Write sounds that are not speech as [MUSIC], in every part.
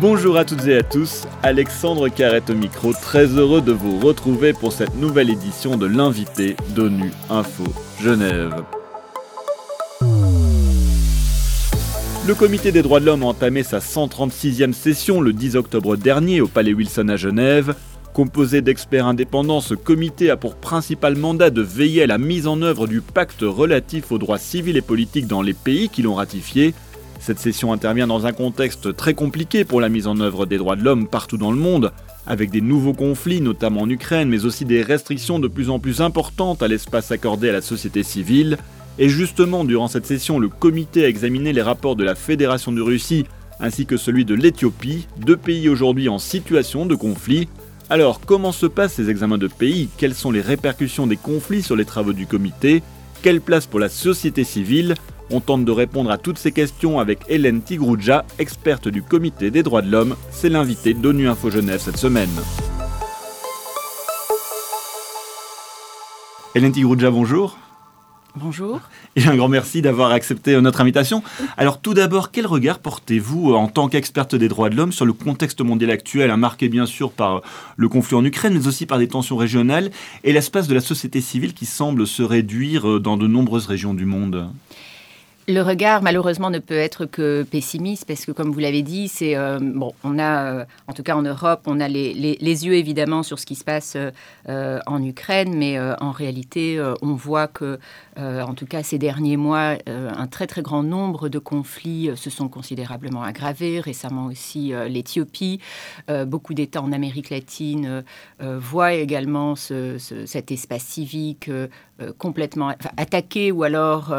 Bonjour à toutes et à tous, Alexandre Carrette au micro, très heureux de vous retrouver pour cette nouvelle édition de l'invité d'ONU Info Genève. Le comité des droits de l'homme a entamé sa 136e session le 10 octobre dernier au Palais Wilson à Genève. Composé d'experts indépendants, ce comité a pour principal mandat de veiller à la mise en œuvre du pacte relatif aux droits civils et politiques dans les pays qui l'ont ratifié cette session intervient dans un contexte très compliqué pour la mise en œuvre des droits de l'homme partout dans le monde, avec des nouveaux conflits, notamment en Ukraine, mais aussi des restrictions de plus en plus importantes à l'espace accordé à la société civile. Et justement, durant cette session, le comité a examiné les rapports de la Fédération de Russie ainsi que celui de l'Éthiopie, deux pays aujourd'hui en situation de conflit. Alors, comment se passent ces examens de pays? Quelles sont les répercussions des conflits sur les travaux du comité? Quelle place pour la société civile? On tente de répondre à toutes ces questions avec Hélène Tigrouja, experte du Comité des droits de l'homme. C'est l'invité d'ONU Info Genève cette semaine. Hélène Tigrouja, bonjour. Bonjour. Et un grand merci d'avoir accepté notre invitation. Alors tout d'abord, quel regard portez-vous en tant qu'experte des droits de l'homme sur le contexte mondial actuel, marqué bien sûr par le conflit en Ukraine, mais aussi par des tensions régionales et l'espace de la société civile qui semble se réduire dans de nombreuses régions du monde? Le regard, malheureusement, ne peut être que pessimiste parce que, comme vous l'avez dit, c'est euh, bon. On a, euh, en tout cas en Europe, on a les, yeux évidemment sur ce qui se passe euh, en Ukraine, mais en réalité, on voit que, en tout cas ces derniers mois, un très très grand nombre de conflits se sont considérablement aggravés. Récemment aussi, l'Éthiopie, beaucoup d'États en Amérique latine voient également cet espace civique complètement attaqué ou alors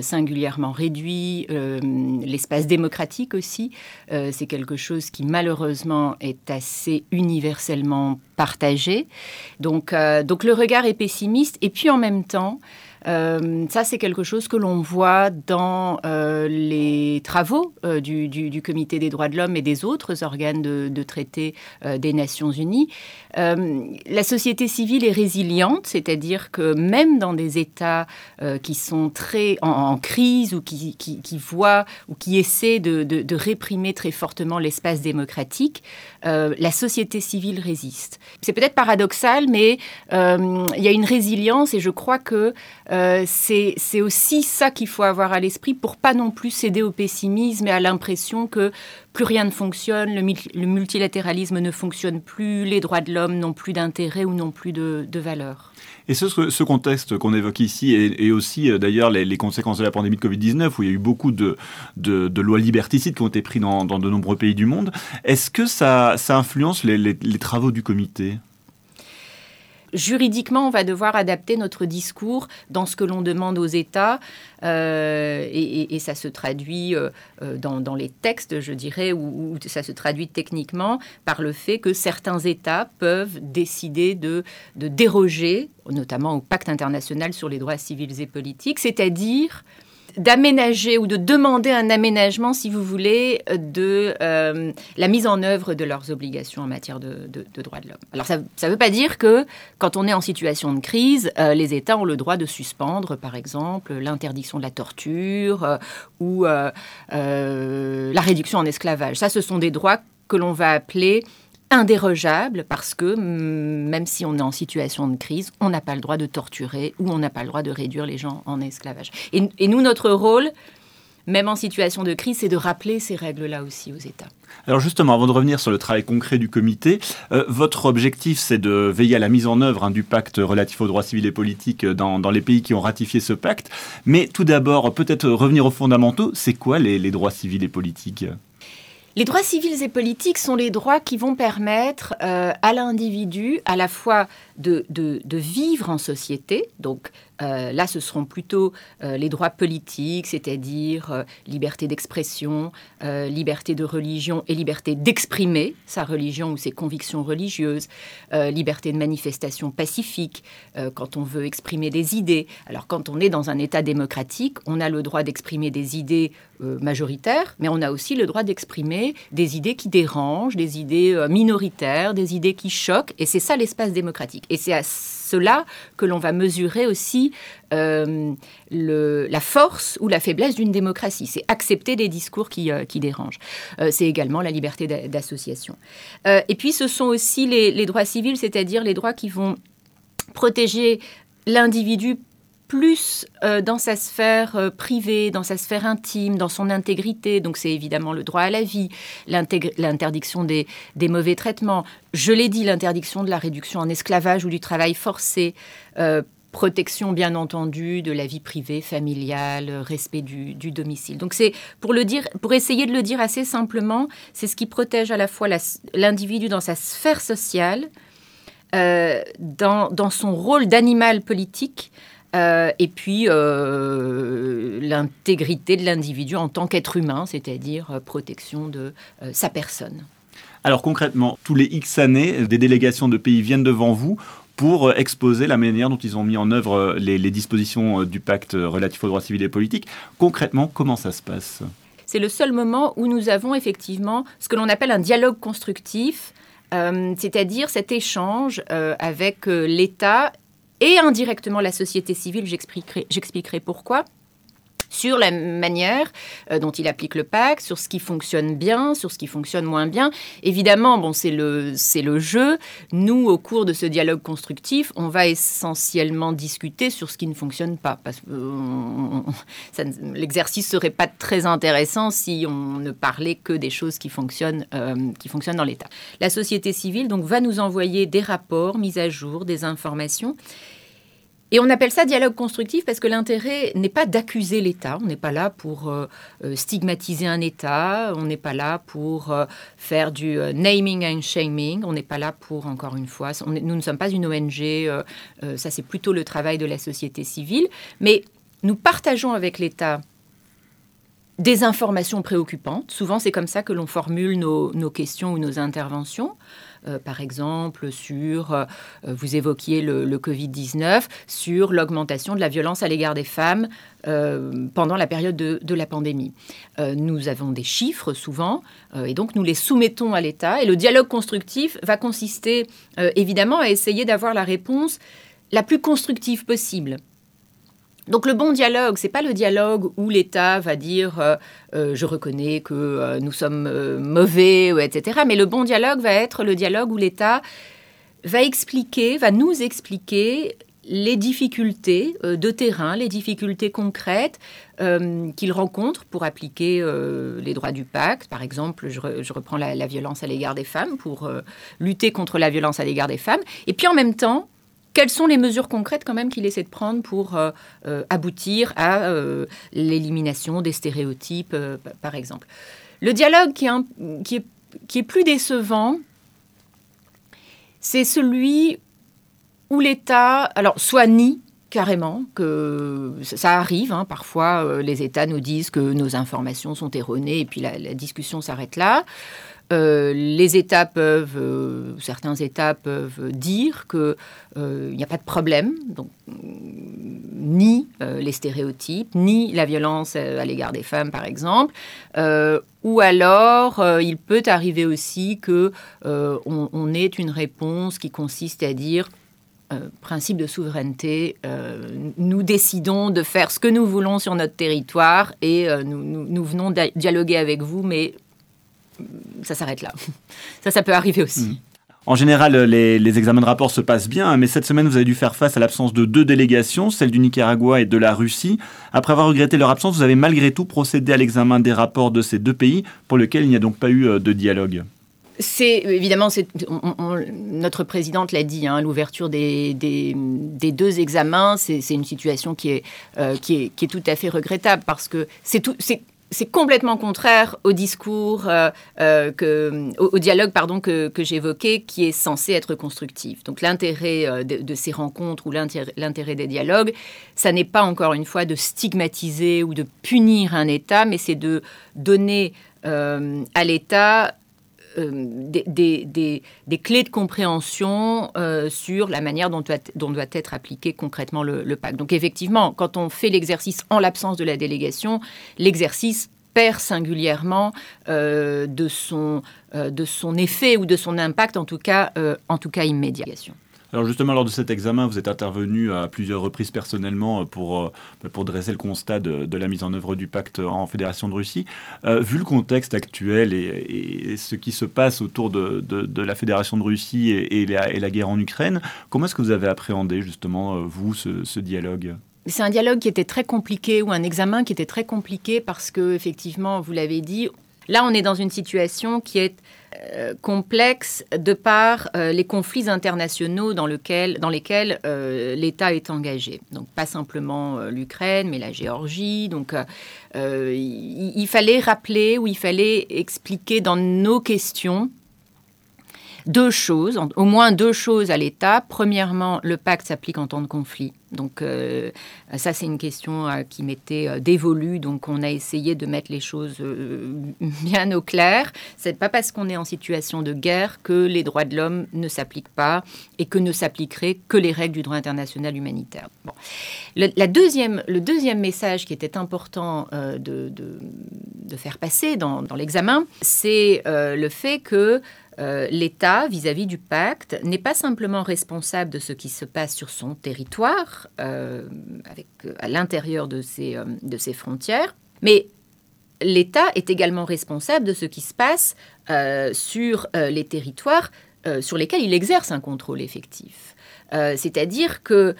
singulièrement réduit, euh, l'espace démocratique aussi. Euh, c'est quelque chose qui malheureusement est assez universellement partagé. Donc, euh, donc le regard est pessimiste et puis en même temps, euh, ça, c'est quelque chose que l'on voit dans euh, les travaux euh, du, Comité des droits de l'homme et des autres organes de, traité des Nations Unies. la société civile est résiliente, c'est-à-dire que même dans des États qui sont très en, crise ou qui, voient ou qui essaient de, réprimer très fortement l'espace démocratique, la société civile résiste. C'est peut-être paradoxal, mais il y a une résilience et je crois que euh, c'est aussi ça qu'il faut avoir à l'esprit pour pas non plus céder au pessimisme et à l'impression que plus rien ne fonctionne, le, multilatéralisme ne fonctionne plus, les droits de l'homme n'ont plus d'intérêt ou n'ont plus de, valeur. Et ce, contexte qu'on évoque ici, et, aussi euh, d'ailleurs les, conséquences de la pandémie de Covid-19, où il y a eu beaucoup de, lois liberticides qui ont été prises dans, de nombreux pays du monde, est-ce que ça, influence les travaux du comité? Juridiquement, on va devoir adapter notre discours dans ce que l'on demande aux États, euh, et, ça se traduit euh, euh, dans, les textes, je dirais, ou, ça se traduit techniquement par le fait que certains États peuvent décider de, de déroger, notamment au pacte international sur les droits civils et politiques, c'est-à-dire d'aménager ou de demander un aménagement, si vous voulez, de euh, la mise en œuvre de leurs obligations en matière de, droits de l'homme. Alors ça ne veut pas dire que quand on est en situation de crise, euh, les États ont le droit de suspendre, par exemple, l'interdiction de la torture euh, ou la réduction en esclavage. Ça, ce sont des droits que l'on va appeler indérogeable parce que mm, même si on est en situation de crise, on n'a pas le droit de torturer ou on n'a pas le droit de réduire les gens en esclavage. Et, nous, notre rôle, même en situation de crise, c'est de rappeler ces règles-là aussi aux États. Alors justement, avant de revenir sur le travail concret du comité, euh, votre objectif, c'est de veiller à la mise en œuvre hein, du pacte relatif aux droits civils et politiques dans, les pays qui ont ratifié ce pacte. Mais tout d'abord, peut-être revenir aux fondamentaux, c'est quoi les droits civils et politiques? Les droits civils et politiques sont les droits qui vont permettre euh, à l'individu à la fois de, de, vivre en société, donc euh, là, ce seront plutôt euh, les droits politiques, c'est-à-dire euh, liberté d'expression, liberté de religion et liberté d'exprimer sa religion ou ses convictions religieuses, liberté de manifestation pacifique quand on veut exprimer des idées. Alors quand on est dans un État démocratique, on a le droit d'exprimer des idées majoritaires, mais on a aussi le droit d'exprimer des idées qui dérangent, des idées minoritaires, des idées qui choquent, et c'est ça l'espace démocratique. Et c'est cela que l'on va mesurer aussi la force ou la faiblesse d'une démocratie. C'est accepter des discours qui, dérangent. c'est également la liberté d'association. et puis ce sont aussi les droits civils, c'est-à-dire les droits qui vont protéger l'individu plus euh, dans sa sphère euh, privée, dans sa sphère intime, dans son intégrité. Donc c'est évidemment le droit à la vie, l'interdiction des, mauvais traitements. Je l'ai dit, l'interdiction de la réduction en esclavage ou du travail forcé. Euh, protection bien entendu de la vie privée, familiale, respect du, domicile. Donc c'est pour le dire, pour essayer de le dire assez simplement, c'est ce qui protège à la fois l'individu dans sa sphère sociale, dans, dans, son rôle d'animal politique, euh, et puis euh, l'intégrité de l'individu en tant qu'être humain, c'est-à-dire euh, protection de sa personne. Alors concrètement, tous les X années, des délégations de pays viennent devant vous pour exposer la manière dont ils ont mis en œuvre les, les dispositions du pacte relatif aux droits civils et politiques. Concrètement, comment ça se passe? C'est le seul moment où nous avons effectivement ce que l'on appelle un dialogue constructif, c'est-à-dire cet échange avec l'État et indirectement la société civile, j'expliquerai pourquoi sur la manière euh, dont il applique le pacte, sur ce qui fonctionne bien, sur ce qui fonctionne moins bien. Évidemment, bon, c'est le, le jeu. Nous, au cours de ce dialogue constructif, on va essentiellement discuter sur ce qui ne fonctionne pas. Parce que euh, l'exercice serait pas très intéressant si on ne parlait que des choses qui fonctionnent, euh, qui fonctionnent dans l'État. La société civile donc va nous envoyer des rapports mis à jour, des informations. Et on appelle ça dialogue constructif parce que l'intérêt n'est pas d'accuser l'État. On n'est pas là pour euh, euh, stigmatiser un État. On n'est pas là pour euh, faire du naming and shaming. On n'est pas là pour, encore une fois, nous ne sommes pas une ONG. ça, c'est plutôt le travail de la société civile. Mais nous partageons avec l'État des informations préoccupantes. Souvent, c'est comme ça que l'on formule nos, questions ou nos interventions. Euh, par exemple, sur, euh, vous évoquiez le, Covid-19, sur l'augmentation de la violence à l'égard des femmes euh, pendant la période de, la pandémie. nous avons des chiffres souvent, et donc nous les soumettons à l'État. Et le dialogue constructif va consister évidemment à essayer d'avoir la réponse la plus constructive possible. Donc le bon dialogue, c'est pas le dialogue où l'État va dire euh, euh, je reconnais que euh, nous sommes mauvais, etc. Mais le bon dialogue va être le dialogue où l'État va expliquer, va nous expliquer les difficultés de terrain, les difficultés concrètes qu'il rencontre pour appliquer les droits du pacte. Par exemple, je, reprends la, violence à l'égard des femmes, pour lutter contre la violence à l'égard des femmes. Et puis en même temps, quelles sont les mesures concrètes quand même qu'il essaie de prendre pour euh, euh, aboutir à euh, l'élimination des stéréotypes, par exemple? Le dialogue qui est, plus décevant, c'est celui où l'État, alors soit nie carrément que ça arrive. Hein, parfois, les États nous disent que nos informations sont erronées et puis la discussion s'arrête là. Euh, les États peuvent, euh, certains États peuvent dire qu'il euh, n'y a pas de problème, donc, ni les stéréotypes, ni la violence à l'égard des femmes, par exemple. ou alors, il peut arriver aussi que on, ait une réponse qui consiste à dire principe de souveraineté, nous décidons de faire ce que nous voulons sur notre territoire et nous, nous, venons dialoguer avec vous, mais ça s'arrête là. [LAUGHS] Ça, ça peut arriver aussi. Mm. En général, les, examens de rapport se passent bien, mais cette semaine, vous avez dû faire face à l'absence de deux délégations, celle du Nicaragua et de la Russie. Après avoir regretté leur absence, vous avez malgré tout procédé à l'examen des rapports de ces deux pays, pour lesquels il n'y a donc pas eu euh, de dialogue. C'est évidemment, notre présidente l'a dit, hein, l'ouverture des, deux examens, c'est une situation qui est, euh, qui, est, qui est tout à fait regrettable parce que c'est tout, c'est complètement contraire au discours, euh, euh, au, dialogue pardon, que, j'évoquais, qui est censé être constructif. Donc l'intérêt euh, de, ces rencontres ou l'intérêt des dialogues, ça n'est pas encore une fois de stigmatiser ou de punir un État, mais c'est de donner à l'État euh, des, clés de compréhension euh, sur la manière dont doit, être appliqué concrètement le, pacte. Donc effectivement, quand on fait l'exercice en l'absence de la délégation, l'exercice perd singulièrement euh, de, son, effet ou de son impact, en tout cas, en tout cas immédiat. Alors justement, lors de cet examen, vous êtes intervenu à plusieurs reprises personnellement pour, euh, pour dresser le constat de, la mise en œuvre du pacte en Fédération de Russie. Euh, vu le contexte actuel et, ce qui se passe autour de, de, la Fédération de Russie et, la, et, la, guerre en Ukraine, comment est-ce que vous avez appréhendé justement, euh, vous, ce, ce dialogue? C'est un dialogue qui était très compliqué ou un examen qui était très compliqué parce que, effectivement, vous l'avez dit, là, on est dans une situation qui est euh, complexe de par euh, les conflits internationaux dans, lesquels euh, l'État est engagé. Donc pas simplement l'Ukraine, mais la Géorgie. Donc il, fallait rappeler ou il fallait expliquer dans nos questions deux choses, au moins deux choses à l'État. Premièrement, le pacte s'applique en temps de conflit. Donc euh, ça, c'est une question euh, qui m'était euh, dévolue. Donc on a essayé de mettre les choses [LAUGHS] bien au clair. C'est pas parce qu'on est en situation de guerre que les droits de l'homme ne s'appliquent pas et que ne s'appliqueraient que les règles du droit international humanitaire. Le, la deuxième, le deuxième message qui était important de, faire passer dans l'examen, c'est le fait que euh, l'État, vis-à-vis du pacte, n'est pas simplement responsable de ce qui se passe sur son territoire, euh, euh, à l'intérieur de ses, de ses frontières, mais l'État est également responsable de ce qui se passe sur les territoires sur lesquels il exerce un contrôle effectif. C'est-à-dire que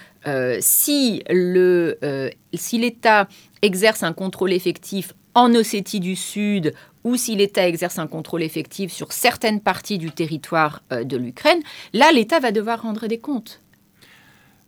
si l'État exerce un contrôle effectif en Ossétie du Sud ou si l'État exerce un contrôle effectif sur certaines parties du territoire euh, de l'Ukraine, là, l'État va devoir rendre des comptes.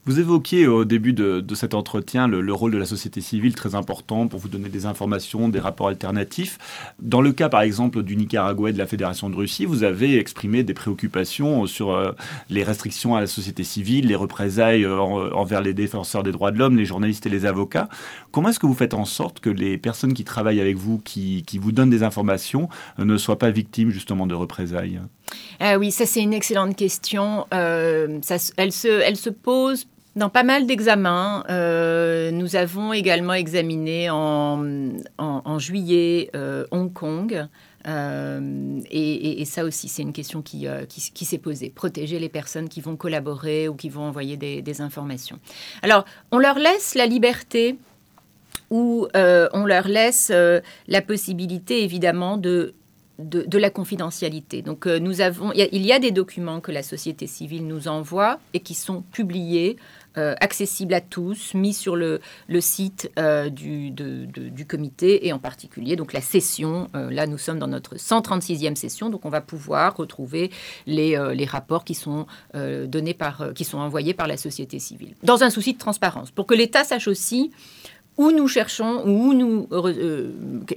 Vous évoquiez au début de, cet entretien le, rôle de la société civile très important pour vous donner des informations, des rapports alternatifs. Dans le cas par exemple du Nicaragua et de la Fédération de Russie, vous avez exprimé des préoccupations sur euh, les restrictions à la société civile, les représailles euh, envers les défenseurs des droits de l'homme, les journalistes et les avocats. Comment est-ce que vous faites en sorte que les personnes qui travaillent avec vous, qui, vous donnent des informations, euh, ne soient pas victimes justement de représailles? Ah oui, ça c'est une excellente question. elle, se, elle se pose dans pas mal d'examens, euh, nous avons également examiné en, juillet euh, Hong Kong. Euh, et, ça aussi, c'est une question qui, qui, s'est posée. Protéger les personnes qui vont collaborer ou qui vont envoyer des, informations. Alors, on leur laisse la liberté ou on leur laisse la possibilité, évidemment, de de, la confidentialité. Donc, nous avons, il y, a, des documents que la société civile nous envoie et qui sont publiés euh, accessible à tous, mis sur le, le site euh, du, du, comité et en particulier donc la session. Euh, là, nous sommes dans notre 136e session, donc on va pouvoir retrouver les, les rapports qui sont donnés par, qui sont envoyés par la société civile, dans un souci de transparence, pour que l'État sache aussi où nous cherchons, où nous,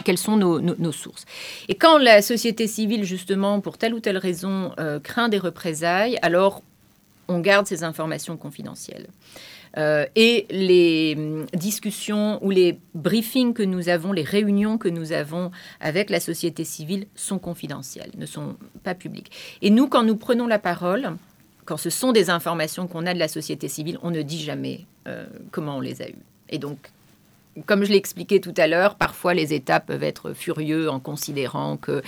quelles sont nos, sources. Et quand la société civile, justement, pour telle ou telle raison, craint des représailles, alors on garde ces informations confidentielles. Euh, et les hum, discussions ou les briefings que nous avons, les réunions que nous avons avec la société civile sont confidentielles, ne sont pas publiques. Et nous, quand nous prenons la parole, quand ce sont des informations qu'on a de la société civile, on ne dit jamais euh, comment on les a eues. Et donc, comme je l'ai expliqué tout à l'heure, parfois les États peuvent être furieux en considérant que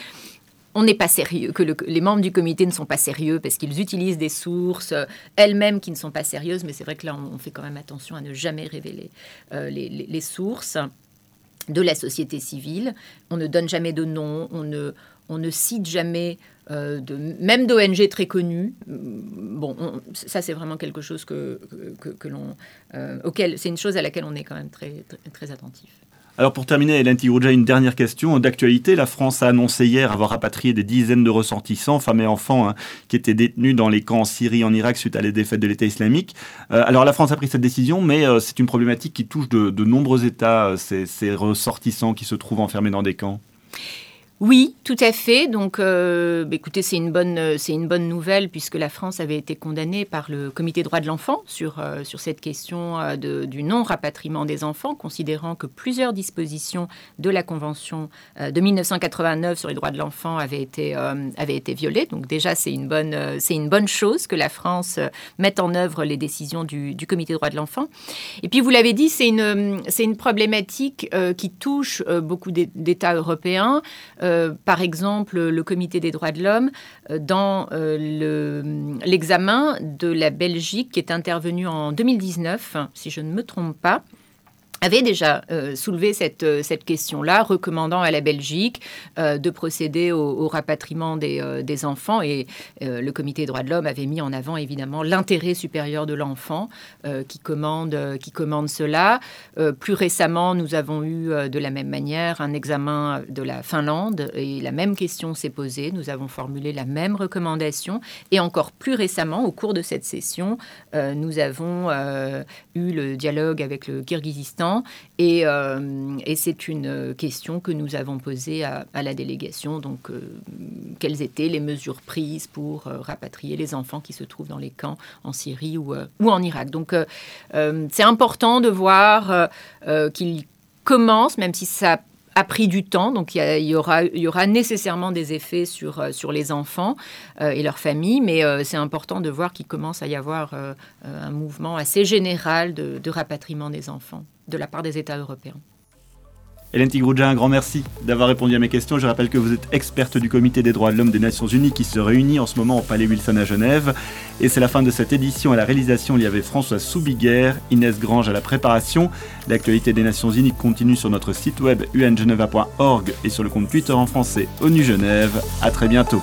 on n'est pas sérieux, que les membres du comité ne sont pas sérieux parce qu'ils utilisent des sources euh, elles-mêmes qui ne sont pas sérieuses. Mais c'est vrai que là, on, fait quand même attention à ne jamais révéler euh, les, sources de la société civile. On ne donne jamais de nom, on ne, on ne cite jamais euh, même d'ONG très connues. Bon, ça c'est vraiment quelque chose que, que, l'on, auquel c'est une chose à laquelle on est quand même très, très, attentif. Alors pour terminer, Hélène Tigroudja, une dernière question d'actualité. La France a annoncé hier avoir rapatrié des dizaines de ressortissants, femmes et enfants, hein, qui étaient détenus dans les camps en Syrie en Irak suite à les défaites de l'État islamique. Euh, alors la France a pris cette décision, mais euh, c'est une problématique qui touche de, nombreux États, euh, ces ressortissants qui se trouvent enfermés dans des camps. Oui, tout à fait. Donc, euh, bah, écoutez, c'est une bonne, euh, c'est une bonne nouvelle puisque la France avait été condamnée par le Comité droits de l'enfant sur euh, sur cette question du non rapatriement des enfants, considérant que plusieurs dispositions de la Convention de 1989 sur les droits de l'enfant avaient été avaient été violées. Donc déjà, c'est une bonne, c'est une bonne chose que la France mette en œuvre les décisions du, du Comité droits de l'enfant. Et puis, vous l'avez dit, c'est une c'est une problématique qui touche beaucoup d'États européens. Par exemple, le Comité des droits de l'homme dans l'examen de la Belgique qui est intervenu en 2019, si je ne me trompe pas avait déjà euh, soulevé cette, euh, cette question-là, recommandant à la Belgique euh, de procéder au, rapatriement des, des, enfants. Et le comité des droits de l'homme avait mis en avant évidemment l'intérêt supérieur de l'enfant qui, commande, qui commande cela. plus récemment, nous avons eu de la même manière un examen de la Finlande et la même question s'est posée. Nous avons formulé la même recommandation. Et encore plus récemment, au cours de cette session, nous avons eu le dialogue avec le Kyrgyzstan euh, et, c'est une question que nous avons posée à, la délégation. Donc, euh, quelles étaient les mesures prises pour euh, rapatrier les enfants qui se trouvent dans les camps en Syrie ou, ou en Irak Donc, c'est important de voir qu'il commence, même si ça a pris du temps, donc il y, aura, nécessairement des effets sur, sur les enfants et leurs familles, mais c'est important de voir qu'il commence à y avoir un mouvement assez général de rapatriement des enfants de la part des États européens. Hélène Tigrouja, un grand merci d'avoir répondu à mes questions. Je rappelle que vous êtes experte du Comité des droits de l'homme des Nations Unies qui se réunit en ce moment au Palais Wilson à Genève. Et c'est la fin de cette édition. À la réalisation, il y avait François Soubiguer, Inès Grange à la préparation. L'actualité des Nations Unies continue sur notre site web ungeneva.org et sur le compte Twitter en français ONU Genève. À très bientôt.